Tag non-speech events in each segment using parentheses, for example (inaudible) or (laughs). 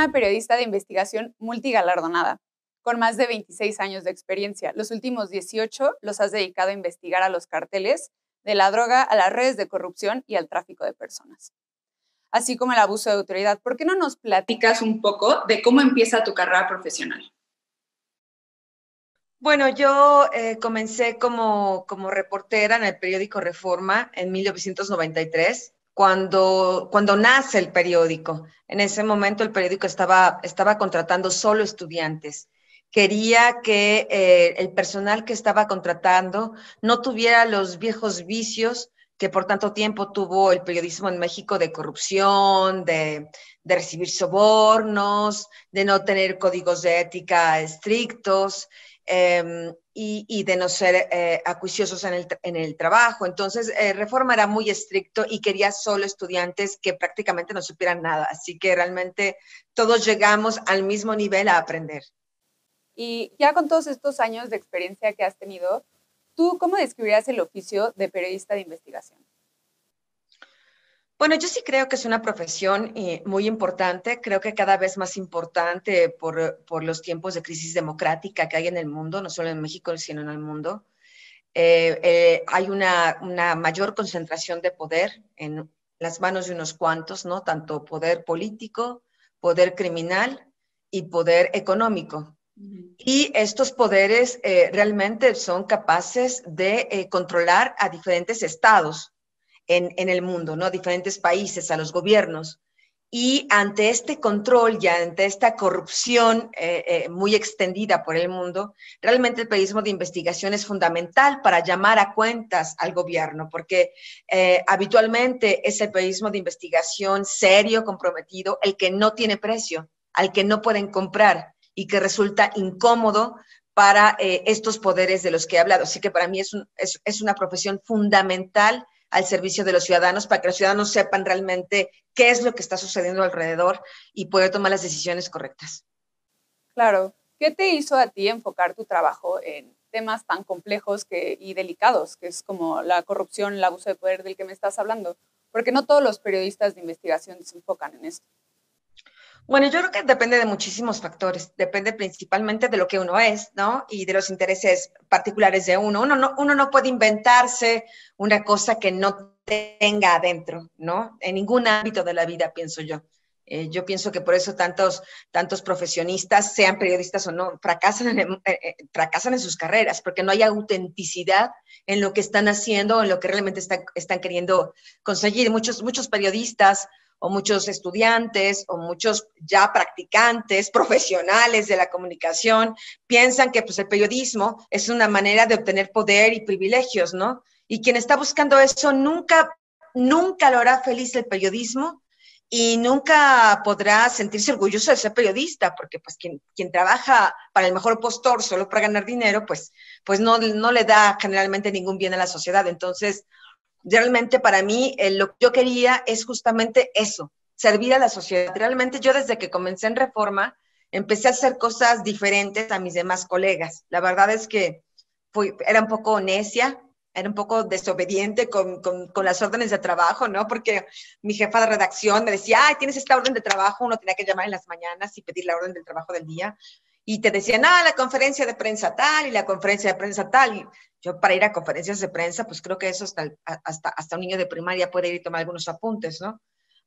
una periodista de investigación multigalardonada, con más de 26 años de experiencia. Los últimos 18 los has dedicado a investigar a los carteles de la droga, a las redes de corrupción y al tráfico de personas, así como el abuso de autoridad. ¿Por qué no nos platicas un poco de cómo empieza tu carrera profesional? Bueno, yo eh, comencé como, como reportera en el periódico Reforma en 1993 cuando, cuando nace el periódico. En ese momento el periódico estaba, estaba contratando solo estudiantes. Quería que eh, el personal que estaba contratando no tuviera los viejos vicios que por tanto tiempo tuvo el periodismo en México de corrupción, de, de recibir sobornos, de no tener códigos de ética estrictos. Em, y, de no ser eh, acuiciosos en el, en el, trabajo. Entonces, eh, Reforma era muy estricto y quería solo estudiantes que prácticamente no supieran nada. Así que realmente todos llegamos al mismo nivel a aprender. Y ya con todos estos años de experiencia que has tenido, ¿tú cómo describirías el oficio de periodista de investigación? Bueno, yo sí creo que es una profesión eh, muy importante, creo que cada vez más importante por, por, los tiempos de crisis democrática que hay en el mundo, no solo en México, sino en el mundo. Eh, eh, hay una, una, mayor concentración de poder en las manos de unos cuantos, ¿no? Tanto poder político, poder criminal y poder económico. Y estos poderes realmente son capaces de controlar a diferentes estados en, el mundo, ¿no? Diferentes países, a los gobiernos. Y ante este control y ante esta corrupción eh, eh, muy extendida por el mundo, realmente el periodismo de investigación es fundamental para llamar a cuentas al gobierno, porque eh, habitualmente es el periodismo de investigación serio, comprometido, el que no tiene precio, al que no pueden comprar y que resulta incómodo para estos poderes de los que he hablado. Así que para mí es, es, es una profesión fundamental al servicio de los ciudadanos para que los ciudadanos sepan realmente qué es lo que está sucediendo alrededor y poder tomar las decisiones correctas. Claro. ¿Qué te hizo a ti enfocar tu trabajo en temas tan complejos y delicados, que es como la corrupción, el abuso de poder del que me estás hablando? Porque no todos los periodistas de investigación se enfocan en esto. Bueno, yo creo que depende de muchísimos factores. Depende principalmente de lo que uno es, ¿no? Y de los intereses particulares de uno. Uno no, uno no puede inventarse una cosa que no tenga adentro, ¿no? En ningún ámbito de la vida, pienso yo. Eh, yo pienso que por eso tantos, tantos profesionistas, sean periodistas o no, fracasan en, eh, eh, fracasan en sus carreras, porque no hay autenticidad en lo que están haciendo, en lo que realmente están, están queriendo conseguir. Muchos, muchos periodistas o muchos estudiantes o muchos ya practicantes, (laughs) profesionales de la comunicación, piensan que pues, el periodismo es una manera de obtener poder y privilegios, ¿no? Y quien está buscando eso nunca, nunca lo hará feliz el periodismo y nunca podrá sentirse orgulloso de ser periodista, porque pues quien, quien trabaja para el mejor postor solo para ganar dinero, pues, pues no, no le da generalmente ningún bien a la sociedad. Entonces, realmente para mí eh, lo que yo quería es justamente eso, servir a la sociedad. Realmente yo desde que comencé en Reforma empecé a hacer cosas diferentes a mis demás colegas. La verdad es que fui, era un poco necia, era un poco desobediente con, con, con, las órdenes de trabajo, ¿no? Porque mi jefa de redacción me decía, ay, tienes esta orden de trabajo, uno tenía que llamar en las mañanas y pedir la orden del trabajo del día. Y te decían, ah, la conferencia de prensa tal y la conferencia de prensa tal. Y yo para ir a conferencias de prensa, pues creo que eso hasta, hasta, hasta un niño de primaria puede ir y tomar algunos apuntes, ¿no?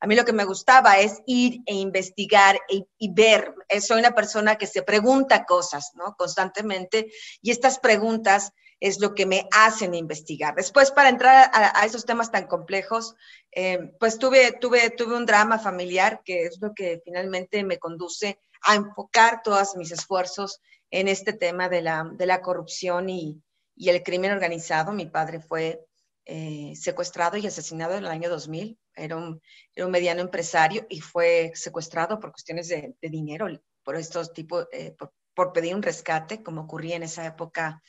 A mí lo que me gustaba es ir e investigar e, y ver. Soy una persona que se pregunta cosas, ¿no? Constantemente. Y estas preguntas es lo que me hacen investigar. Después, para entrar a, esos temas tan complejos, eh, pues tuve, tuve, tuve un drama familiar que es lo que finalmente me conduce a enfocar todos mis esfuerzos en este tema de la, de la corrupción y, y el crimen organizado. Mi padre fue eh, secuestrado y asesinado en el año 2000. Era un, era un mediano empresario y fue secuestrado por cuestiones de, dinero, por estos tipos, eh, por, pedir un rescate, como ocurría en esa época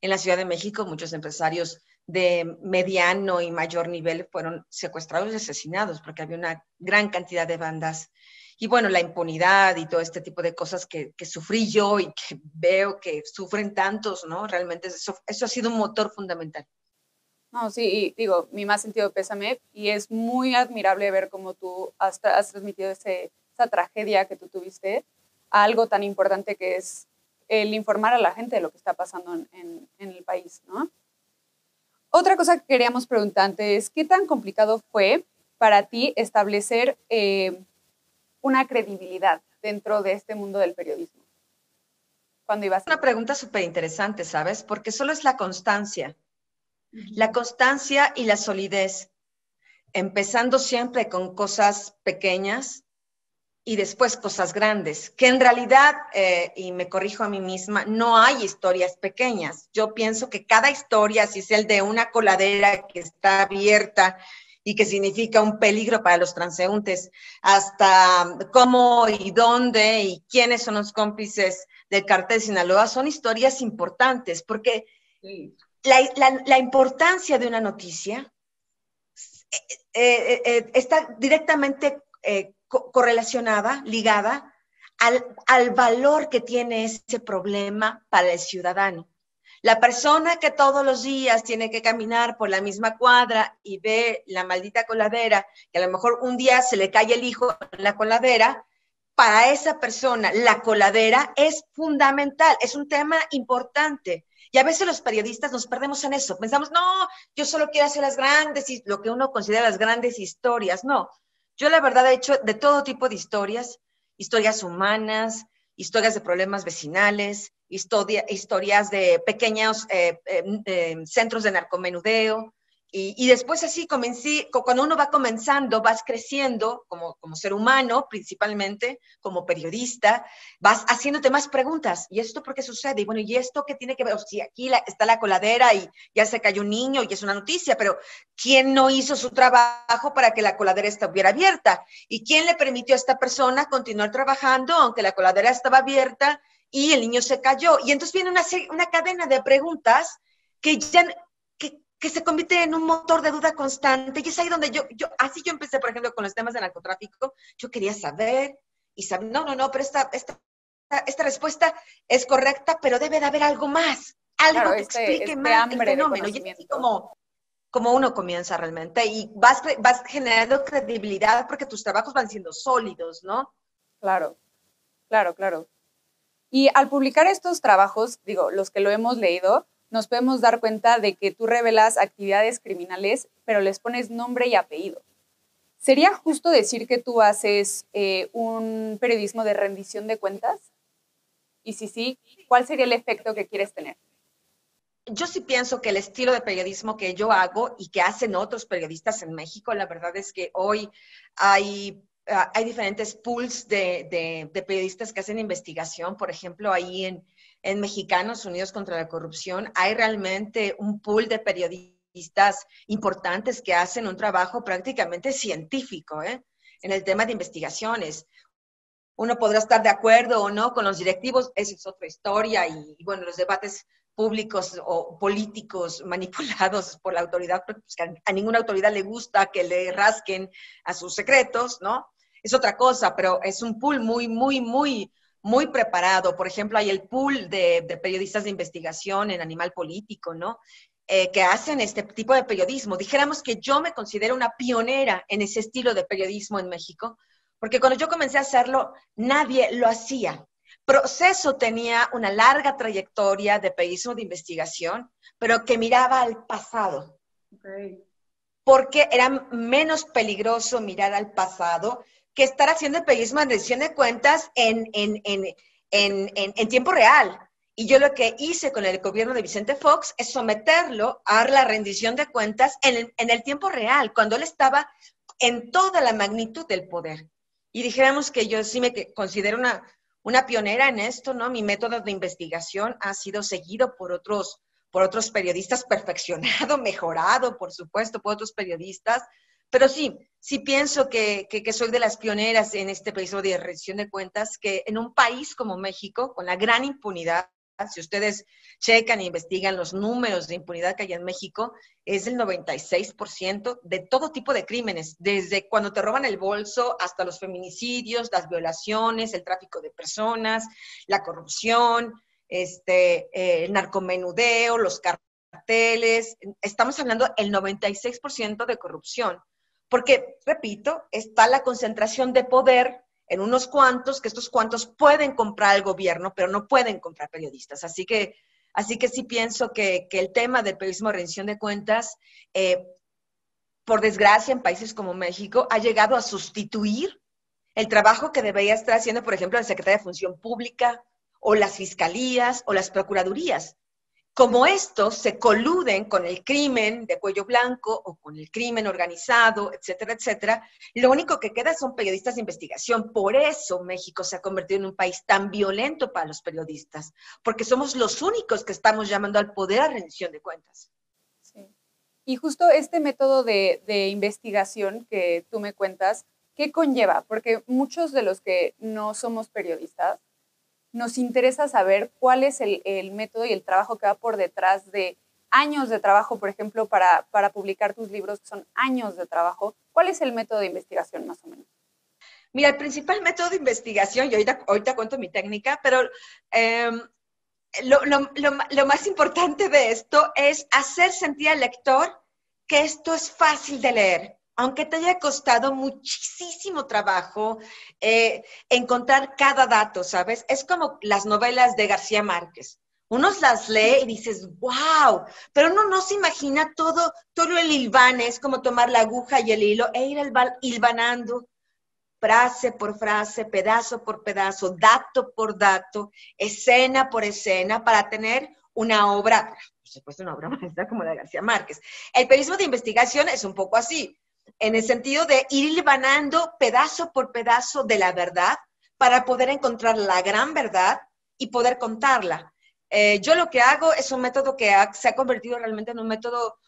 en la Ciudad de México. Muchos empresarios de mediano y mayor nivel fueron secuestrados y asesinados porque había una gran cantidad de bandas y bueno, la impunidad y todo este tipo de cosas que, que, sufrí yo y que veo que sufren tantos, ¿no? Realmente eso, eso ha sido un motor fundamental. No, sí, digo, mi más sentido pésame y es muy admirable ver cómo tú has, has transmitido ese, esa tragedia que tú tuviste a algo tan importante que es el informar a la gente de lo que está pasando en, el país, ¿no? Otra cosa que queríamos preguntarte es, ¿qué tan complicado fue para ti establecer eh, una credibilidad dentro de este mundo del periodismo? Cuando ibas Una pregunta súper interesante, ¿sabes? Porque solo es la constancia. La constancia y la solidez. Empezando siempre con cosas pequeñas y después cosas grandes, que en realidad, eh, y me corrijo a mí misma, no hay historias pequeñas. Yo pienso que cada historia, si es el de una coladera que está abierta y que significa un peligro para los transeúntes, hasta cómo y dónde y quiénes son los cómplices del cartel Sinaloa, son historias importantes, porque la, importancia de una noticia eh, eh, está directamente correlacionada, ligada al, valor que tiene ese problema para el ciudadano. La persona que todos los días tiene que caminar por la misma cuadra y ve la maldita coladera, que a lo mejor un día se le cae el hijo en la coladera, para esa persona la coladera es fundamental, es un tema importante. Y a veces los periodistas nos perdemos en eso. Pensamos, no, yo solo quiero hacer las grandes, lo que uno considera las grandes historias. No, yo la verdad he hecho de todo tipo de historias, historias humanas, historias de problemas vecinales, historias de pequeños eh, eh, eh, centros de narcomenudeo, y, después así comencé, cuando uno va comenzando, vas creciendo como, como ser humano principalmente, como periodista, vas haciéndote más preguntas. ¿Y esto por qué sucede? Y bueno, ¿y esto qué tiene que ver? O si aquí está la coladera y ya se cayó un niño y es una noticia, pero ¿quién no hizo su trabajo para que la coladera estuviera abierta? ¿Y quién le permitió a esta persona continuar trabajando aunque la coladera estaba abierta y el niño se cayó? Y entonces viene una, una cadena de preguntas que ya que se convierte en un motor de duda constante. Y es ahí donde yo, yo, así yo empecé, por ejemplo, con los temas de narcotráfico. Yo quería saber y saber, no, no, no, pero esta, esta, esta respuesta es correcta, pero debe de haber algo más, algo que este, explique este más el fenómeno. Y es así como, como uno comienza realmente. Y vas, vas generando credibilidad porque tus trabajos van siendo sólidos, ¿no? Claro, claro, claro. Y al publicar estos trabajos, digo, los que lo hemos leído, nos podemos dar cuenta de que tú revelas actividades criminales, pero les pones nombre y apellido. ¿Sería justo decir que tú haces eh, un periodismo de rendición de cuentas? Y si sí, ¿cuál sería el efecto que quieres tener? Yo sí pienso que el estilo de periodismo que yo hago y que hacen otros periodistas en México, la verdad es que hoy hay, ah, diferentes pools de, de periodistas que hacen investigación. Por ejemplo, ahí en, en Mexicanos Unidos contra la Corrupción hay realmente un pool de periodistas importantes que hacen un trabajo prácticamente científico ¿eh? en el tema de investigaciones. Uno podrá estar de acuerdo o no con los directivos, esa es otra historia, y, bueno, los debates públicos o políticos (laughs) manipulados por la autoridad, pues a ninguna autoridad le gusta que le rasquen a sus secretos, ¿no? Es otra cosa, pero es un pool muy, muy, muy muy preparado. Por ejemplo, hay el pool de, periodistas de investigación en Animal Político, ¿no? Eh, que hacen este tipo de periodismo. Dijéramos que yo me considero una pionera en ese estilo de periodismo en México, porque cuando yo comencé a hacerlo, nadie lo hacía. Proceso tenía una larga trayectoria de periodismo de investigación, pero que miraba al pasado. Porque era menos peligroso mirar al pasado que estar haciendo el periodismo de rendición de cuentas en, en, tiempo real. Y yo lo que hice con el gobierno de Vicente Fox es someterlo a la rendición de cuentas en el, tiempo real, cuando él estaba en toda la magnitud del poder. Y dijéramos que yo sí me considero una, una pionera en esto, ¿no? Mi método de investigación ha sido seguido por otros, por otros periodistas, perfeccionado, mejorado, por supuesto, por otros periodistas, pero sí, sí pienso que, soy de las pioneras en este país de rendición de cuentas, que en un país como México, con la gran impunidad, si ustedes checan e investigan los números de impunidad que hay en México, es el 96% de todo tipo de crímenes, desde cuando te roban el bolso hasta los feminicidios, las violaciones, el tráfico de personas, la corrupción, este, eh, el narcomenudeo, los carteles. Estamos hablando del 96% de corrupción. Porque, repito, está la concentración de poder en unos cuantos, que estos cuantos pueden comprar al gobierno, pero no pueden comprar periodistas. Así que, así que sí pienso que, el tema del periodismo de rendición de cuentas, eh, por desgracia, en países como México, ha llegado a sustituir el trabajo que debería estar haciendo, por ejemplo, la Secretaría de Función Pública o las fiscalías o las procuradurías como estos se coluden con el crimen de cuello blanco o con el crimen organizado, etcétera, etcétera, lo único que queda son periodistas de investigación. Por eso México se ha convertido en un país tan violento para los periodistas, porque somos los únicos que estamos llamando al poder a rendición de cuentas. Sí. Y justo este método de, de investigación que tú me cuentas, ¿qué conlleva? Porque muchos de los que no somos periodistas, nos interesa saber cuál es el, método y el trabajo que va por detrás de años de trabajo, por ejemplo, para, publicar tus libros, que son años de trabajo. ¿Cuál es el método de investigación más o menos? Mira, el principal método de investigación, y ahorita, ahorita cuento mi técnica, pero em, lo, más importante de esto es hacer sentir al lector que esto es fácil de leer, aunque te haya costado muchísimo trabajo eh, encontrar cada dato, ¿sabes? Es como las novelas de García Márquez. Uno las lee y dices, wow, pero uno no se imagina todo, todo el hilván, es como tomar la aguja y el hilo e ir hilvanando frase por frase, pedazo por pedazo, dato por dato, escena por escena, para tener una obra, por supuesto una obra (laughs) maestra como la de García Márquez. El periodismo de investigación es un poco así en el sentido de ir libanando pedazo por pedazo de la verdad para poder encontrar la gran verdad y poder contarla. Eh, yo lo que hago es un método que se ha convertido realmente en un método,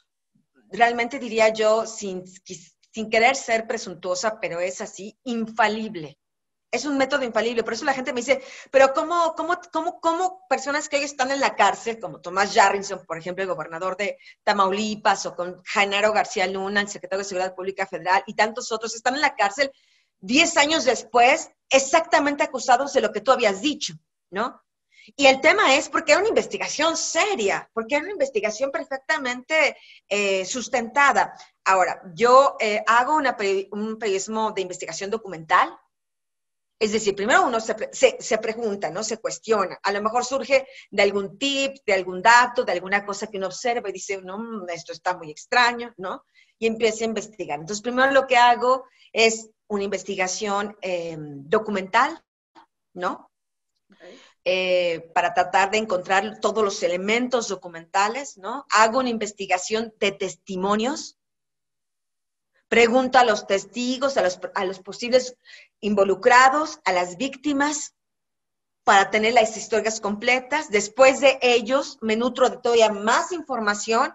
realmente diría yo, sin, sin querer ser presuntuosa, pero es así, infalible es un método infalible. Por eso la gente me dice, pero ¿cómo, cómo, cómo, cómo personas que están en la cárcel, como Tomás Jarrinson, por ejemplo, el gobernador de Tamaulipas, o con Genaro García Luna, el secretario de Seguridad Pública Federal, y tantos otros, están en la cárcel 10 años después, exactamente acusados de lo que tú habías dicho, ¿no? Y el tema es porque era una investigación seria, porque era una investigación perfectamente eh, sustentada. Ahora, yo eh, hago un periodismo de investigación documental, es decir, primero uno se, pregunta, ¿no? Se cuestiona. A lo mejor surge de algún tip, de algún dato, de alguna cosa que uno observa y dice, no, esto está muy extraño, ¿no? Y empieza a investigar. Entonces, primero lo que hago es una investigación em, documental, ¿no? Eh, para tratar de encontrar todos los elementos documentales, ¿no? Hago una investigación de testimonios, Pregunta a los testigos, a los, a los posibles involucrados, a las víctimas, para tener las historias completas. Después de ellos, me nutro de todavía más información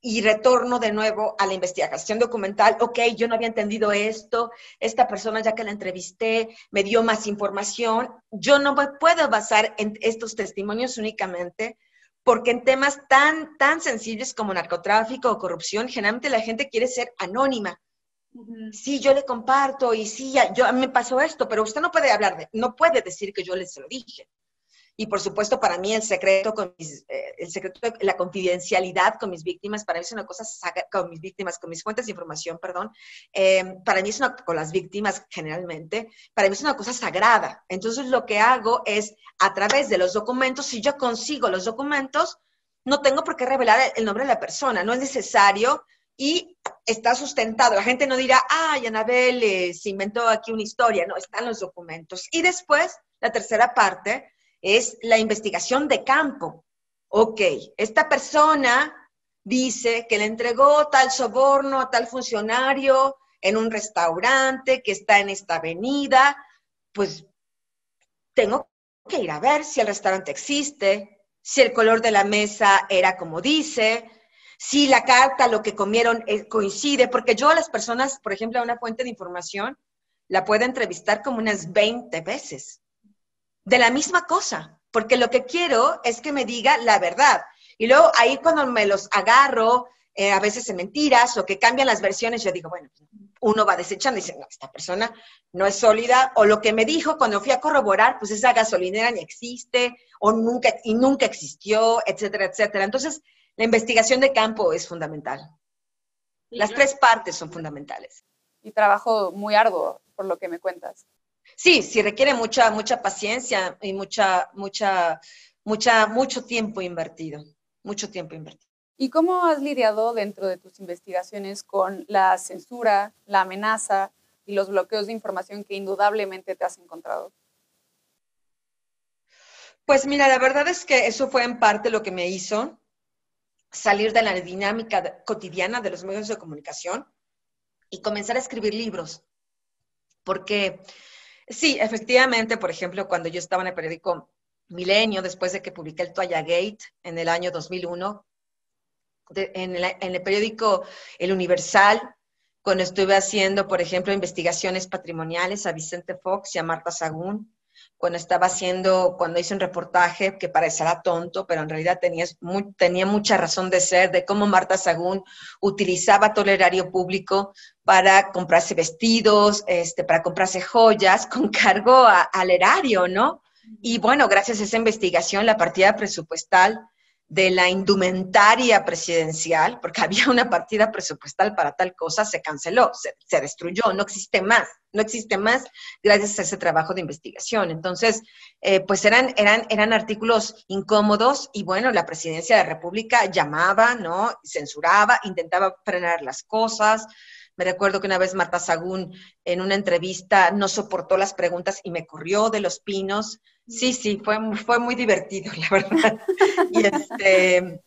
y retorno de nuevo a la investigación documental. Ok, yo no había entendido esto, esta persona ya que la entrevisté me dio más información. Yo no me puedo basar en estos testimonios únicamente porque en temas tan, tan sensibles como narcotráfico o corrupción, generalmente la gente quiere ser anónima. Sí, yo le comparto y sí, yo, me pasó esto, pero usted no puede hablar de, no puede decir que yo les lo dije. Y por supuesto, para mí el secreto, con eh, el secreto la confidencialidad con mis víctimas, para mí es una cosa, con mis víctimas, con mis fuentes de información, perdón, em, para mí es una, con las víctimas generalmente, para mí es una cosa sagrada. Entonces lo que hago es, a través de los documentos, si yo consigo los documentos, no tengo por qué revelar el nombre de la persona, no es necesario y está sustentado. La gente no dirá, ay, Anabel eh, se inventó aquí una historia, no, están los documentos. Y después, la tercera parte es la investigación de campo. Ok, esta persona dice que le entregó tal soborno a tal funcionario en un restaurante que está en esta avenida, pues tengo que ir a ver si el restaurante existe, si el color de la mesa era como dice, si la carta, lo que comieron eh, coincide, porque yo a las personas, por ejemplo, a una fuente de información, la puedo entrevistar como unas 20 veces, de la misma cosa, porque lo que quiero es que me diga la verdad. Y luego ahí cuando me los agarro, eh, a veces en mentiras o que cambian las versiones, yo digo, bueno, uno va desechando y dice, no, esta persona no es sólida, o lo que me dijo cuando fui a corroborar, pues esa gasolinera ni existe, o nunca, y nunca existió, etcétera, etcétera. Entonces, la investigación de campo es fundamental. Las tres partes son fundamentales. Y trabajo muy arduo, por lo que me cuentas. sí, sí requiere mucha, mucha paciencia y mucha, mucha, mucha, mucho tiempo invertido, mucho tiempo invertido. ¿Y cómo has lidiado dentro de tus investigaciones con la censura, la amenaza y los bloqueos de información que indudablemente te has encontrado? Pues mira, la verdad es que eso fue en parte lo que me hizo salir de la dinámica cotidiana de los medios de comunicación y comenzar a escribir libros. Porque sí, efectivamente, por ejemplo, cuando yo estaba en el periódico Milenio, después de que publiqué el Toalla Gate en el año 2001, en, el, periódico El Universal, cuando estuve haciendo, por ejemplo, investigaciones patrimoniales a Vicente Fox y a Marta Sagún, cuando estaba haciendo, cuando hice un reportaje que parecerá tonto, pero en realidad tenía, tenía mucha razón de ser, de cómo Marta Sagún utilizaba todo el erario público para comprarse vestidos, este, para comprarse joyas, con cargo al erario, ¿no? Y bueno, gracias a esa investigación, la partida presupuestal de la indumentaria presidencial, porque (laughs) había una partida presupuestal para tal cosa, se canceló, se, destruyó, no existe más, no existe más gracias a ese trabajo de investigación. Entonces, eh, pues eran, eran, eran artículos incómodos y bueno, la presidencia de la República llamaba, ¿no? Censuraba, intentaba frenar las cosas. Me recuerdo que una vez Marta Sagún en una entrevista no soportó las preguntas y me corrió de los pinos Sí, sí, fue, fue muy divertido, (laughs) la verdad. y, este,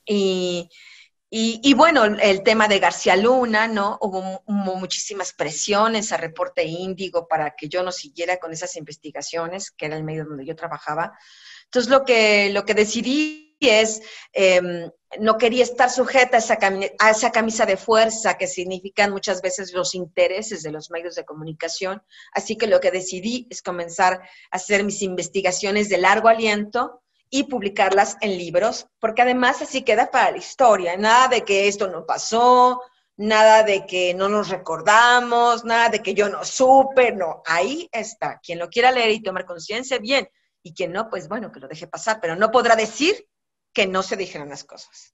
y, bueno, el tema de García Luna, ¿no? Hubo, muchísimas presiones a Reporte Índigo para que yo no siguiera con esas investigaciones, que era el medio donde yo trabajaba. Entonces, lo que, lo que decidí es, em, no quería estar sujeta a esa, a esa camisa de fuerza que significan muchas veces los intereses de los medios de comunicación. Así que lo que decidí es comenzar a hacer mis investigaciones de largo aliento y publicarlas en libros, porque además así queda para la historia. Nada de que esto no pasó, nada de que no nos recordamos, nada de que yo no supe, no, ahí está. Quien lo quiera leer y tomar conciencia, bien, y quien no, pues bueno, que lo deje pasar, pero no podrá decir que no se dijeran las cosas.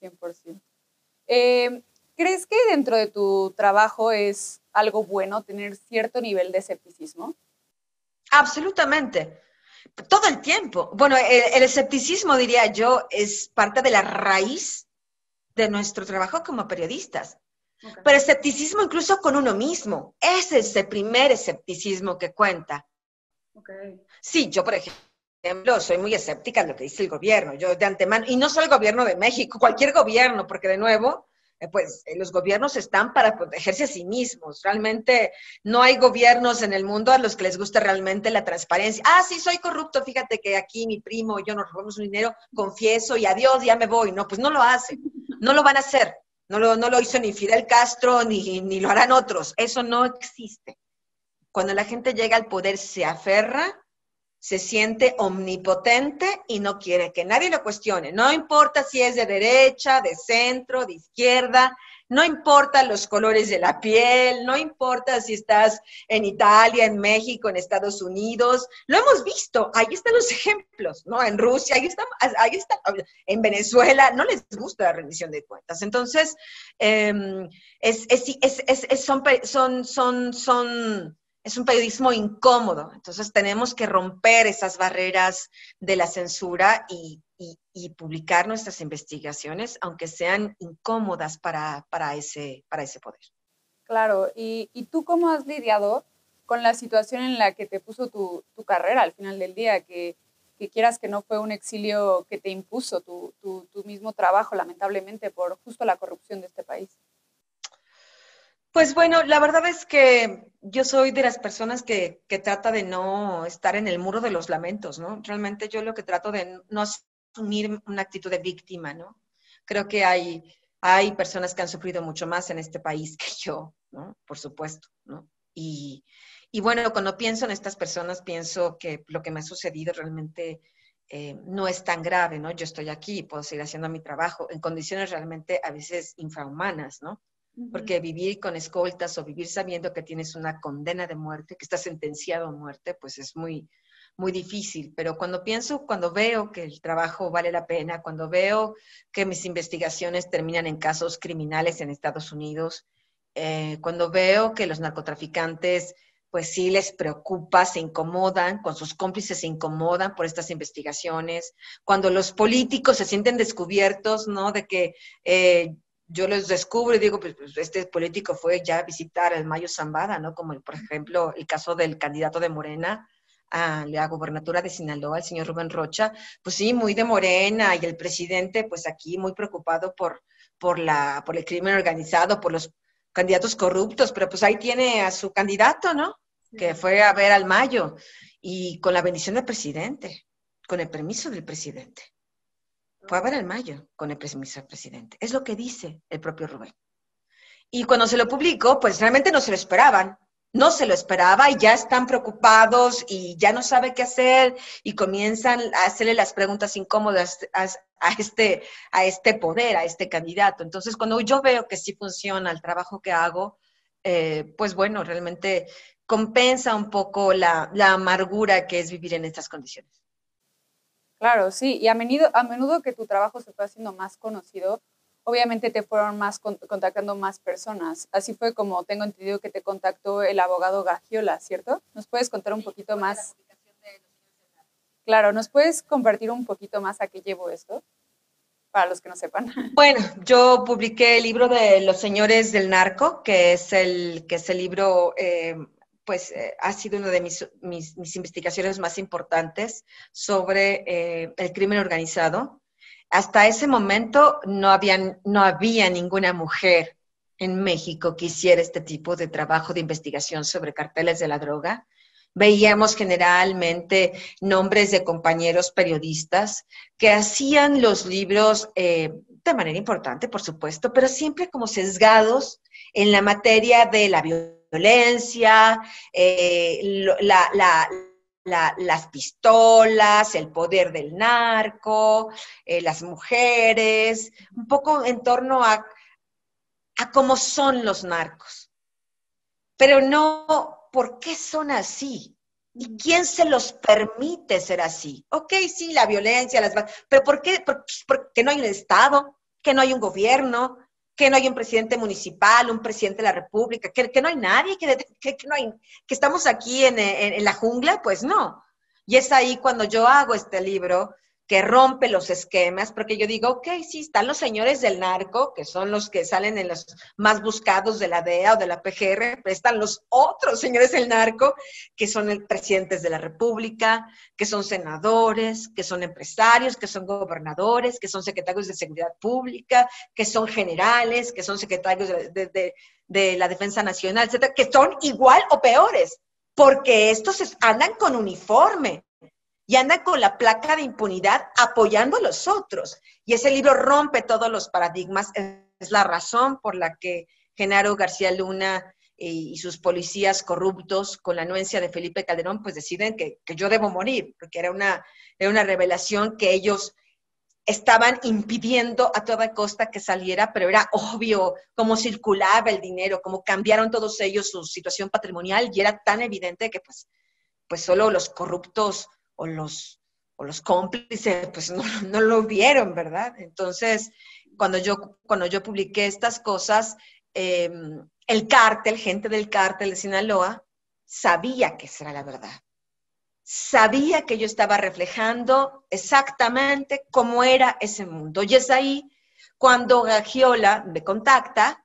100%. Eh, ¿Crees que dentro de tu trabajo es algo bueno tener cierto nivel de escepticismo? Absolutamente. Todo el tiempo. Bueno, el, escepticismo, diría yo, es parte de la raíz de nuestro trabajo como periodistas. Pero escepticismo incluso con uno mismo. Ese es el primer escepticismo que cuenta. Okay. Sí, yo, por ejemplo, soy muy escéptica en lo que dice el gobierno. Yo de antemano, y no solo el gobierno de México, cualquier gobierno, porque de nuevo, eh, pues eh, los gobiernos están para protegerse a sí mismos. Realmente no hay gobiernos en el mundo a los que les guste realmente la transparencia. Ah, sí, soy corrupto, fíjate que aquí mi primo y yo nos robamos un dinero, confieso y adiós, ya me voy. No, pues no lo hacen, no lo van a hacer. No lo, no lo hizo ni Fidel Castro, ni, ni lo harán otros. Eso no existe. Cuando la gente llega al poder, se aferra se siente omnipotente y no quiere que nadie lo cuestione. No importa si es de derecha, de centro, de izquierda, no importa los colores de la piel, no importa si estás en Italia, en México, en Estados Unidos. Lo hemos visto, ahí están los ejemplos, ¿no? En Rusia, ahí está, ahí está, en Venezuela, no les gusta la rendición de cuentas. Entonces, em, es, son, son, son, son es un periodismo incómodo, entonces tenemos que romper esas barreras de la censura y, publicar nuestras investigaciones, aunque sean incómodas para, ese, para ese poder. Claro, ¿Y, tú cómo has lidiado con la situación en la que te puso tu, carrera al final del día, que, quieras que no fue un exilio que te impuso tu, tu mismo trabajo, lamentablemente, por justo la corrupción de este país? Pues bueno, la verdad es que yo soy de las personas que, trata de no estar en el muro de los lamentos, ¿no? Realmente yo lo que trato de no asumir una actitud de víctima, ¿no? Creo que hay, hay personas que han sufrido mucho más en este país que yo, ¿no? Por supuesto, ¿no? Y, bueno, cuando pienso en estas personas, pienso que lo que me ha sucedido realmente eh, no es tan grave, ¿no? Yo estoy aquí, puedo seguir haciendo mi trabajo en condiciones realmente a veces infrahumanas, ¿no? Porque vivir con escoltas o vivir sabiendo que tienes una condena de muerte, que estás sentenciado a muerte, pues es muy, muy difícil. Pero cuando pienso, cuando veo que el trabajo vale la pena, cuando veo que mis investigaciones terminan en casos criminales en Estados Unidos, eh, cuando veo que los narcotraficantes pues sí les preocupa, se incomodan, con sus cómplices se incomodan por estas investigaciones, cuando los políticos se sienten descubiertos, ¿no? De que eh, yo los descubro y digo, pues, pues, este político fue ya a visitar el Mayo Zambada, ¿no? Como por ejemplo el caso del candidato de Morena a la gobernatura de Sinaloa, el señor Rubén Rocha, pues sí, muy de Morena y el presidente, pues aquí muy preocupado por, por, la, por el crimen organizado, por los candidatos corruptos, pero pues ahí tiene a su candidato, ¿no? Que fue a ver al Mayo y con la bendición del presidente, con el permiso del presidente. Fue a ver al Mayo con el presidente. Es lo que dice el propio Rubén. Y cuando se lo publicó, pues realmente no se lo esperaban. No se lo esperaba y ya están preocupados y ya no sabe qué hacer y comienzan a hacerle las preguntas incómodas a, a, este, a este poder, a este candidato. Entonces, cuando yo veo que sí funciona el trabajo que hago, eh, pues bueno, realmente compensa un poco la, la, amargura que es vivir en estas condiciones. Claro, sí, y a menudo, a menudo que tu trabajo se fue haciendo más conocido, obviamente te fueron más contactando más personas. Así fue como tengo entendido que te contactó el abogado Gagiola, ¿cierto? ¿Nos puedes contar un poquito más? Claro, ¿nos puedes compartir un poquito más a qué llevo esto? Para los que no sepan. (laughs) Bueno, yo publiqué el libro de Los Señores del Narco, que es el, que es el libro, eh, pues eh, ha sido una de mis, investigaciones más importantes sobre eh, el crimen organizado. Hasta ese momento no había ninguna mujer en México que hiciera este tipo de trabajo de investigación sobre carteles de la droga veíamos generalmente nombres de compañeros periodistas que hacían los libros eh, de manera importante, por supuesto, pero siempre como sesgados en la materia de la violencia, eh, las pistolas, el poder del narco, eh, las mujeres, un poco en torno a, a cómo son los narcos. Pero no por qué son así. ¿Y quién se los permite ser así? Ok, sí, la violencia, las... pero ¿por qué? Porque no hay un Estado, que no hay un gobierno, que no hay un presidente municipal, un presidente de la República, que, no hay nadie, que, que, no hay, que estamos aquí en, en la jungla, pues no. Y es ahí cuando yo hago este libro, que rompe los esquemas, porque yo digo, ok, sí, están los señores del narco, que son los que salen en los más buscados de la DEA o de la PGR, pero están los otros señores del narco, que son el, presidentes de la República, que son senadores, que son empresarios, que son gobernadores, que son secretarios de Seguridad Pública, que son generales, que son secretarios de, de, de la Defensa Nacional, etcétera, que son igual o peores, porque estos andan con uniforme, y anda con la placa de impunidad apoyando a los otros. Y ese libro rompe todos los paradigmas. Es la razón por la que Genaro García Luna y sus policías corruptos, con la anuencia de Felipe Calderón, pues deciden que, yo debo morir, porque era una, era una revelación que ellos estaban impidiendo a toda costa que saliera, pero era obvio cómo circulaba el dinero, cómo cambiaron todos ellos su situación patrimonial y era tan evidente que pues, pues solo los corruptos o los, o los cómplices, pues (laughs) no, no, lo vieron, ¿verdad? Entonces, cuando yo, cuando yo publiqué estas cosas, em, el cártel, gente del cártel de Sinaloa, sabía que esa era la verdad. Sabía que yo estaba reflejando exactamente cómo era ese mundo. Y es ahí cuando Gagiola me contacta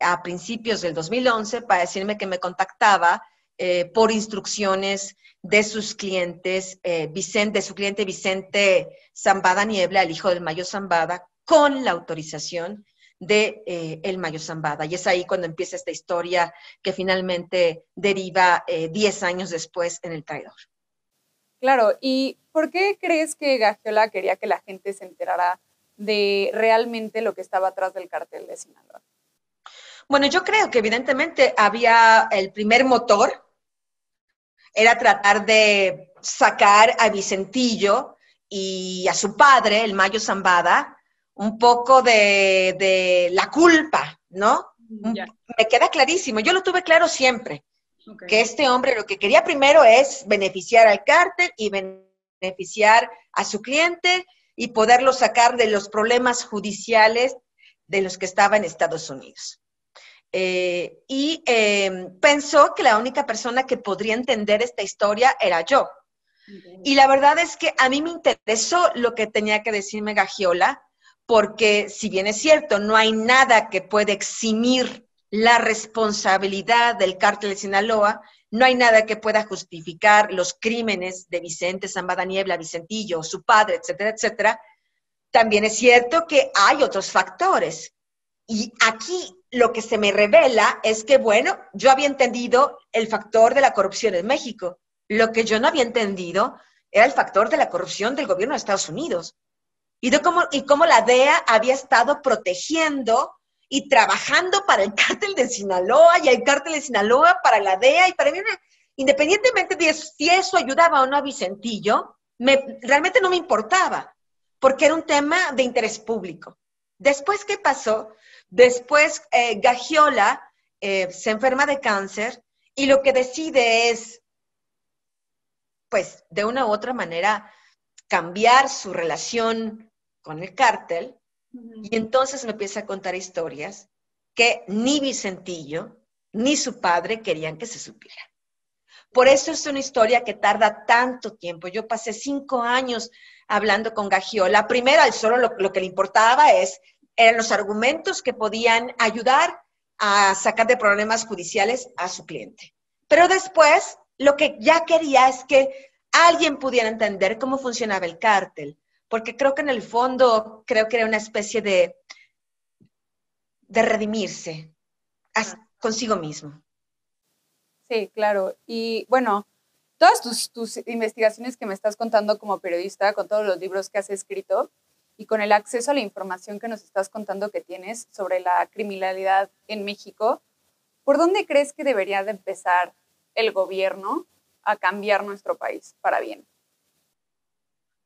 a principios del 2011 para decirme que me contactaba eh, por instrucciones de sus clientes, eh, Vicente, de su cliente Vicente Zambada Niebla, el hijo del Mayo Zambada, con la autorización de eh, el Mayo Zambada. Y es ahí cuando empieza esta historia que finalmente deriva 10 años después en el traidor. Claro, ¿y por qué crees que Gagiola quería que la gente se enterara de realmente lo que estaba atrás del cartel de Sinaloa? Bueno, yo creo que evidentemente había el primer motor era tratar de sacar a Vicentillo y a su padre, el Mayo Zambada, un poco de, la culpa, ¿no? Me queda clarísimo, yo lo tuve claro siempre, que este hombre lo que quería primero es beneficiar al cártel y beneficiar a su cliente y poderlo sacar de los problemas judiciales de los que estaba en Estados Unidos. Eh, y em, pensó que la única persona que podría entender esta historia era yo. Y la verdad es que a mí me interesó lo que tenía que decirme Gagiola, porque si bien es cierto, no hay nada que pueda eximir la responsabilidad del cártel de Sinaloa, no hay nada que pueda justificar los crímenes de Vicente Zambada Niebla, Vicentillo, su padre, etcétera, etcétera. También es cierto que hay otros factores. Y aquí lo que se me revela es que, bueno, yo había entendido el factor de la corrupción en México. Lo que yo no había entendido era el factor de la corrupción del gobierno de Estados Unidos. Y de cómo, y cómo la DEA había estado protegiendo y trabajando para el (laughs) cártel de Sinaloa y el cártel de Sinaloa para la DEA y para mí, independientemente de si eso ayudaba o no a Vicentillo, me, realmente no me importaba, porque era un tema de interés público. Después, ¿qué pasó? Después, eh, Gagiola eh, se enferma de cáncer y lo que decide es, pues, de una u otra manera, cambiar su relación con el cártel y entonces me empieza a contar historias que ni Vicentillo ni su padre querían que se supiera. Por eso es una historia que tarda tanto tiempo. Yo pasé cinco años hablando con Gagiola. Primero, al solo lo, que le importaba es, eran los argumentos que podían ayudar a sacar de problemas judiciales a su cliente. Pero después, lo que ya quería es que alguien pudiera entender cómo funcionaba el cártel, porque creo que en el fondo, creo que era una especie de, de redimirse consigo mismo. Sí, claro. Y bueno, todas tus, tus, investigaciones que me estás contando como periodista, con todos los libros que has escrito y con el acceso a la información que nos estás contando que tienes sobre la criminalidad en México, ¿por dónde crees que debería de empezar el gobierno a cambiar nuestro país para bien?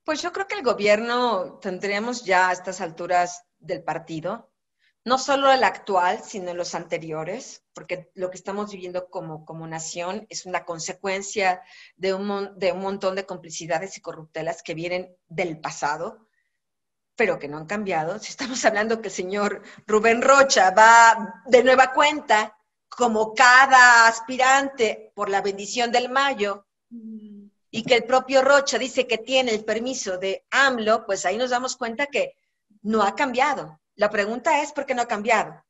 Pues yo creo que el gobierno tendríamos ya a estas alturas del partido, no solo el actual, sino los anteriores, porque lo que estamos viviendo como, como nación es una consecuencia de un, de un montón de complicidades y corruptelas que vienen del pasado, pero que no han cambiado. Si estamos (laughs) hablando que el señor Rubén Rocha va de nueva cuenta, como cada aspirante por la bendición del Mayo, y que el propio Rocha dice que tiene el permiso de AMLO, pues ahí nos damos cuenta que no ha cambiado. La pregunta es, ¿por qué no ha cambiado?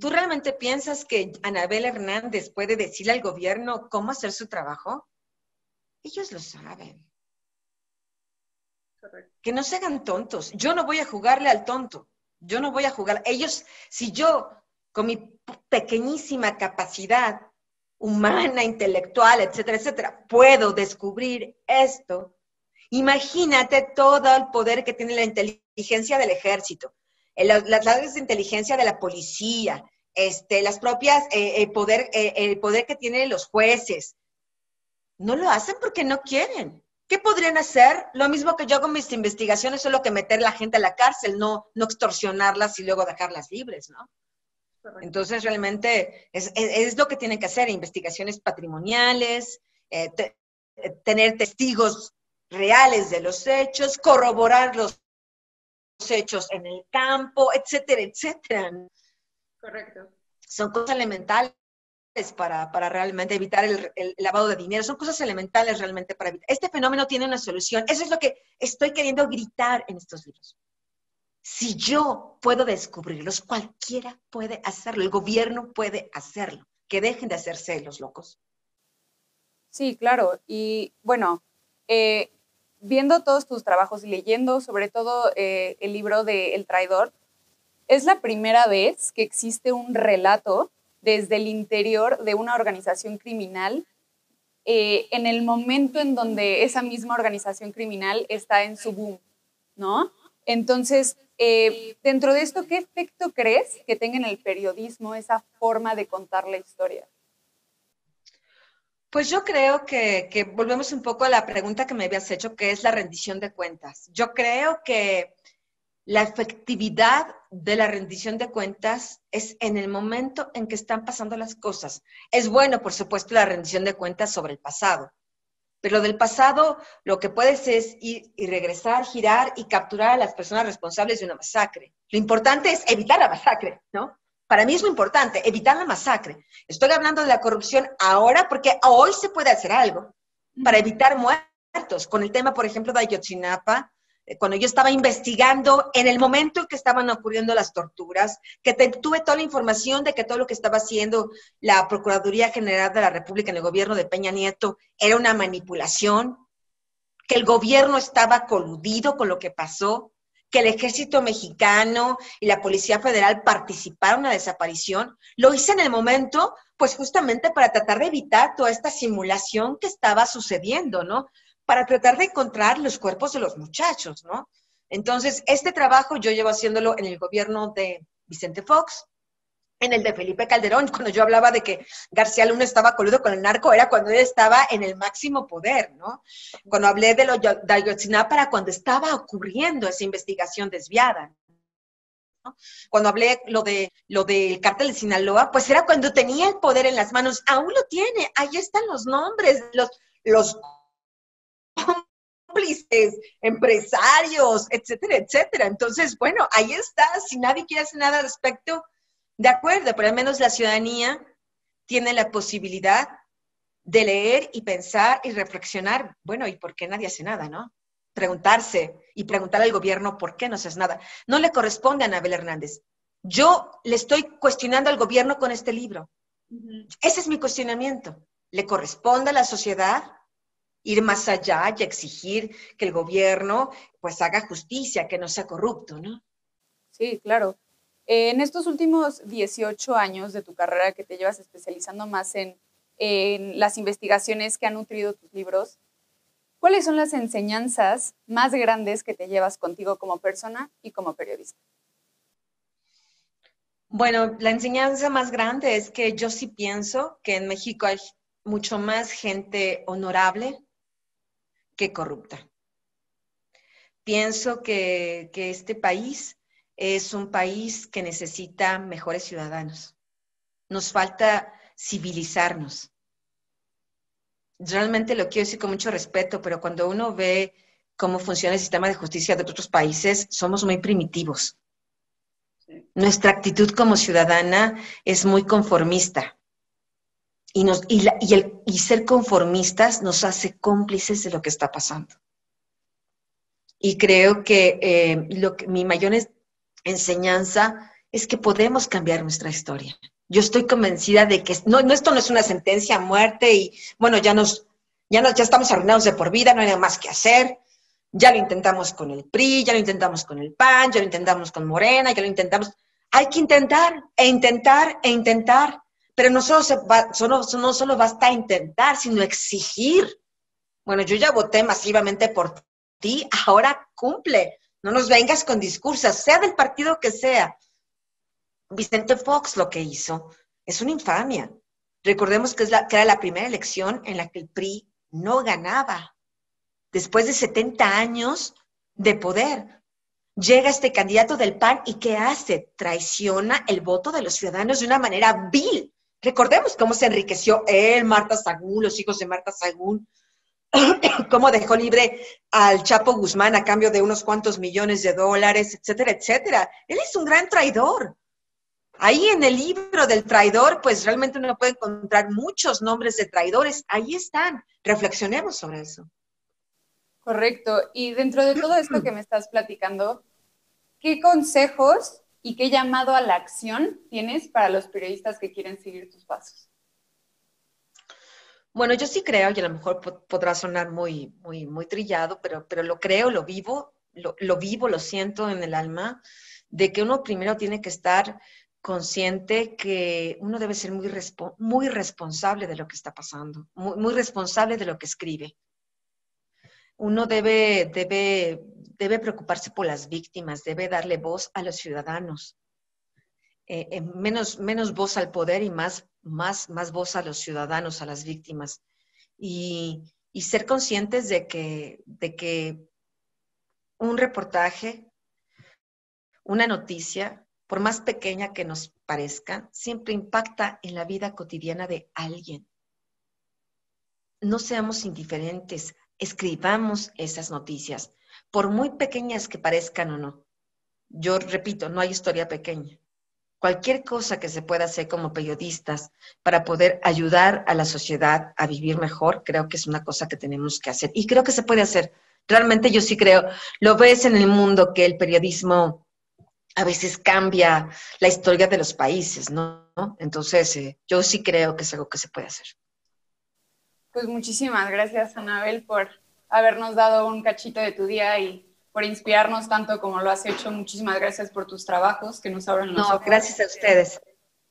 ¿Tú realmente piensas que Anabel Hernández puede decirle al gobierno cómo hacer su trabajo? Ellos lo saben. Que no se hagan tontos. Yo no voy a jugarle al tonto. Yo no voy a jugar. Ellos, si yo, con mi pequeñísima capacidad, humana, intelectual, etcétera, etcétera, puedo descubrir esto, imagínate todo el poder que tiene la inteligencia del ejército, las áreas de inteligencia de la policía, este, las propias, eh, el, poder, eh, el poder que tienen los jueces. No lo hacen porque no quieren. ¿Qué podrían hacer? Lo mismo que yo con mis investigaciones, solo que meter la gente a la cárcel, no, no extorsionarlas y luego dejarlas libres, ¿no? Entonces, realmente es, lo que tienen que hacer, investigaciones patrimoniales, eh, eh, tener testigos reales de los hechos, corroborar los hechos en el campo, etcétera, etcétera. Correcto. Son cosas elementales para, realmente evitar el, el, lavado de dinero, son cosas elementales realmente para evitar. Este fenómeno tiene una solución. Eso es lo que estoy queriendo gritar en estos libros. Si yo puedo descubrirlos, cualquiera puede hacerlo, el gobierno puede hacerlo. Que dejen de hacerse los locos. Sí, claro. Y bueno, eh, viendo todos tus trabajos y leyendo sobre todo eh, el libro de El traidor, es la primera vez que existe un relato desde el interior de una organización criminal eh, en el momento en donde esa misma organización criminal está en su boom, ¿no? Entonces, eh, dentro de esto, ¿qué efecto crees que tenga en el periodismo esa forma de contar la historia? Pues yo creo que, que, volvemos un poco a la pregunta que me habías hecho, que es la rendición de cuentas. Yo creo que la efectividad de la rendición de cuentas es en el momento en que están pasando las cosas. Es bueno, por supuesto, la rendición de cuentas sobre el pasado, pero del pasado lo que puedes es ir y regresar, girar y capturar a las personas responsables de una masacre. Lo importante es evitar la masacre, ¿no? Para mí es muy importante evitar la masacre. Estoy hablando de la corrupción ahora porque hoy se puede hacer algo para evitar muertos. Con el tema, por ejemplo, de Ayotzinapa, cuando yo estaba investigando en el momento en que estaban ocurriendo las torturas, que tuve toda la información de que todo lo que estaba haciendo la Procuraduría General de la República en el gobierno de Peña Nieto era una manipulación, que el gobierno estaba coludido con lo que pasó, que el ejército mexicano y la Policía Federal participaron en la desaparición, lo hice en el momento, pues justamente para tratar de evitar toda esta simulación que estaba sucediendo, ¿no? Para tratar de encontrar los cuerpos de los muchachos, ¿no? Entonces, este trabajo yo llevo haciéndolo en el gobierno de Vicente Fox, en el de Felipe Calderón, cuando yo hablaba de que García Luna estaba coludo con el narco, era cuando él estaba en el máximo poder, ¿no? Cuando hablé de lo de Ayotzinapa, para cuando estaba ocurriendo esa investigación desviada. Cuando hablé lo de lo del cártel de Sinaloa, pues era cuando tenía el poder en las manos, aún lo tiene, ahí están los nombres, los, los cómplices, empresarios, etcétera, etcétera. Entonces, bueno, ahí está, si nadie quiere hacer nada al respecto, de acuerdo, pero al menos la ciudadanía tiene la posibilidad de leer y pensar y reflexionar, bueno, ¿y por qué nadie hace nada, no? Preguntarse y preguntar al gobierno por qué no se hace nada. No le corresponde a Anabel Hernández. Yo le estoy cuestionando al gobierno con este libro. Ese es mi cuestionamiento. Le corresponde a la sociedad ir más allá y exigir que el gobierno pues haga justicia, que no sea corrupto, ¿no? Sí, claro. Eh, en estos últimos 18 años de tu carrera que te llevas especializando más en, las investigaciones que han nutrido tus libros, ¿cuáles son las enseñanzas más grandes que te llevas contigo como persona y como periodista? Bueno, la enseñanza más grande es que yo sí pienso que en México hay mucho más gente honorable que corrupta. Pienso que, que este país es un país que necesita mejores ciudadanos. Nos falta civilizarnos. Realmente lo quiero decir con mucho respeto, pero cuando uno ve cómo funciona el sistema de justicia de otros países, somos muy primitivos. Nuestra actitud como ciudadana es muy conformista. Y, ser conformistas nos hace cómplices de lo que está pasando. Y creo que, eh, lo que mi mayor enseñanza es que podemos cambiar nuestra historia. Yo estoy convencida de que no, esto no es una sentencia a muerte y bueno, ya nos, ya nos, ya estamos arruinados de por vida, no hay nada más que hacer. Ya lo intentamos con el PRI, ya lo intentamos con el PAN, ya lo intentamos con Morena, ya lo intentamos. Hay que intentar e intentar e intentar, pero no solo, se solo, no solo basta intentar, sino exigir. Bueno, yo ya voté masivamente por ti, ahora cumple. No nos vengas con discursos, sea del partido que sea. Vicente Fox lo que hizo es una infamia. Recordemos que, es la, que era la primera elección en la que el PRI no ganaba. Después de 70 años de poder, llega este candidato del PAN y ¿qué hace? Traiciona el voto de los ciudadanos de una manera vil. Recordemos cómo se enriqueció él, Marta Sagún, los hijos de Marta Sagún, (clears throat) cómo dejó libre al Chapo Guzmán a cambio de unos cuantos millones de dólares, etcétera, etcétera. Él es un gran traidor. Ahí en el libro del traidor, pues realmente uno puede encontrar muchos nombres de traidores. Ahí están. Reflexionemos sobre eso. Correcto. Y dentro de todo esto que me estás platicando, ¿qué consejos y qué llamado a la acción tienes para los periodistas que quieren seguir tus pasos? Bueno, yo sí creo, y a lo mejor podrá sonar muy, muy, muy trillado, pero, pero lo creo, lo vivo, lo, vivo, lo siento en el alma, de que uno primero tiene que estar consciente que uno debe ser muy, muy responsable de lo que está pasando, muy, muy, responsable de lo que escribe. Uno debe, debe, debe preocuparse por las víctimas, debe darle voz a los ciudadanos, eh, eh, menos, menos voz al poder y más, más, más voz a los ciudadanos, a las víctimas. Y, y ser conscientes de que, de que un reportaje, una noticia, por más pequeña que nos parezca, siempre impacta en la vida cotidiana de alguien. No seamos indiferentes, escribamos esas noticias, por muy pequeñas que parezcan o no. Yo repito, no hay historia pequeña cualquier cosa que se pueda hacer como periodistas para poder ayudar a la sociedad a vivir mejor, creo que es una cosa que tenemos que hacer. Y creo que se puede hacer. Realmente yo sí creo, lo ves en el mundo que el periodismo a veces cambia la historia de los países, ¿no? Entonces, eh, yo sí creo que es algo que se puede hacer. Pues muchísimas gracias, Anabel, por habernos dado un cachito de tu día y por inspirarnos tanto como lo has hecho. Muchísimas gracias por tus trabajos que nos abren los no, gracias a ustedes.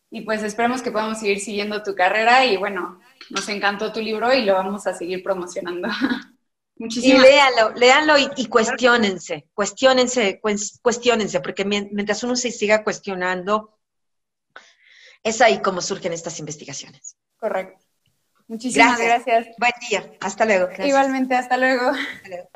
Y pues esperemos que podamos seguir siguiendo tu carrera y bueno, nos encantó tu libro y lo vamos a seguir promocionando. (laughs) Muchísimas y léanlo, léanlo y, y cuestionense, cuestionense, cuestionense, porque mientras uno se siga cuestionando, es ahí como surgen estas investigaciones. Correcto. Muchísimas gracias. Buen día. Hasta luego. Igualmente, hasta luego. Hasta luego.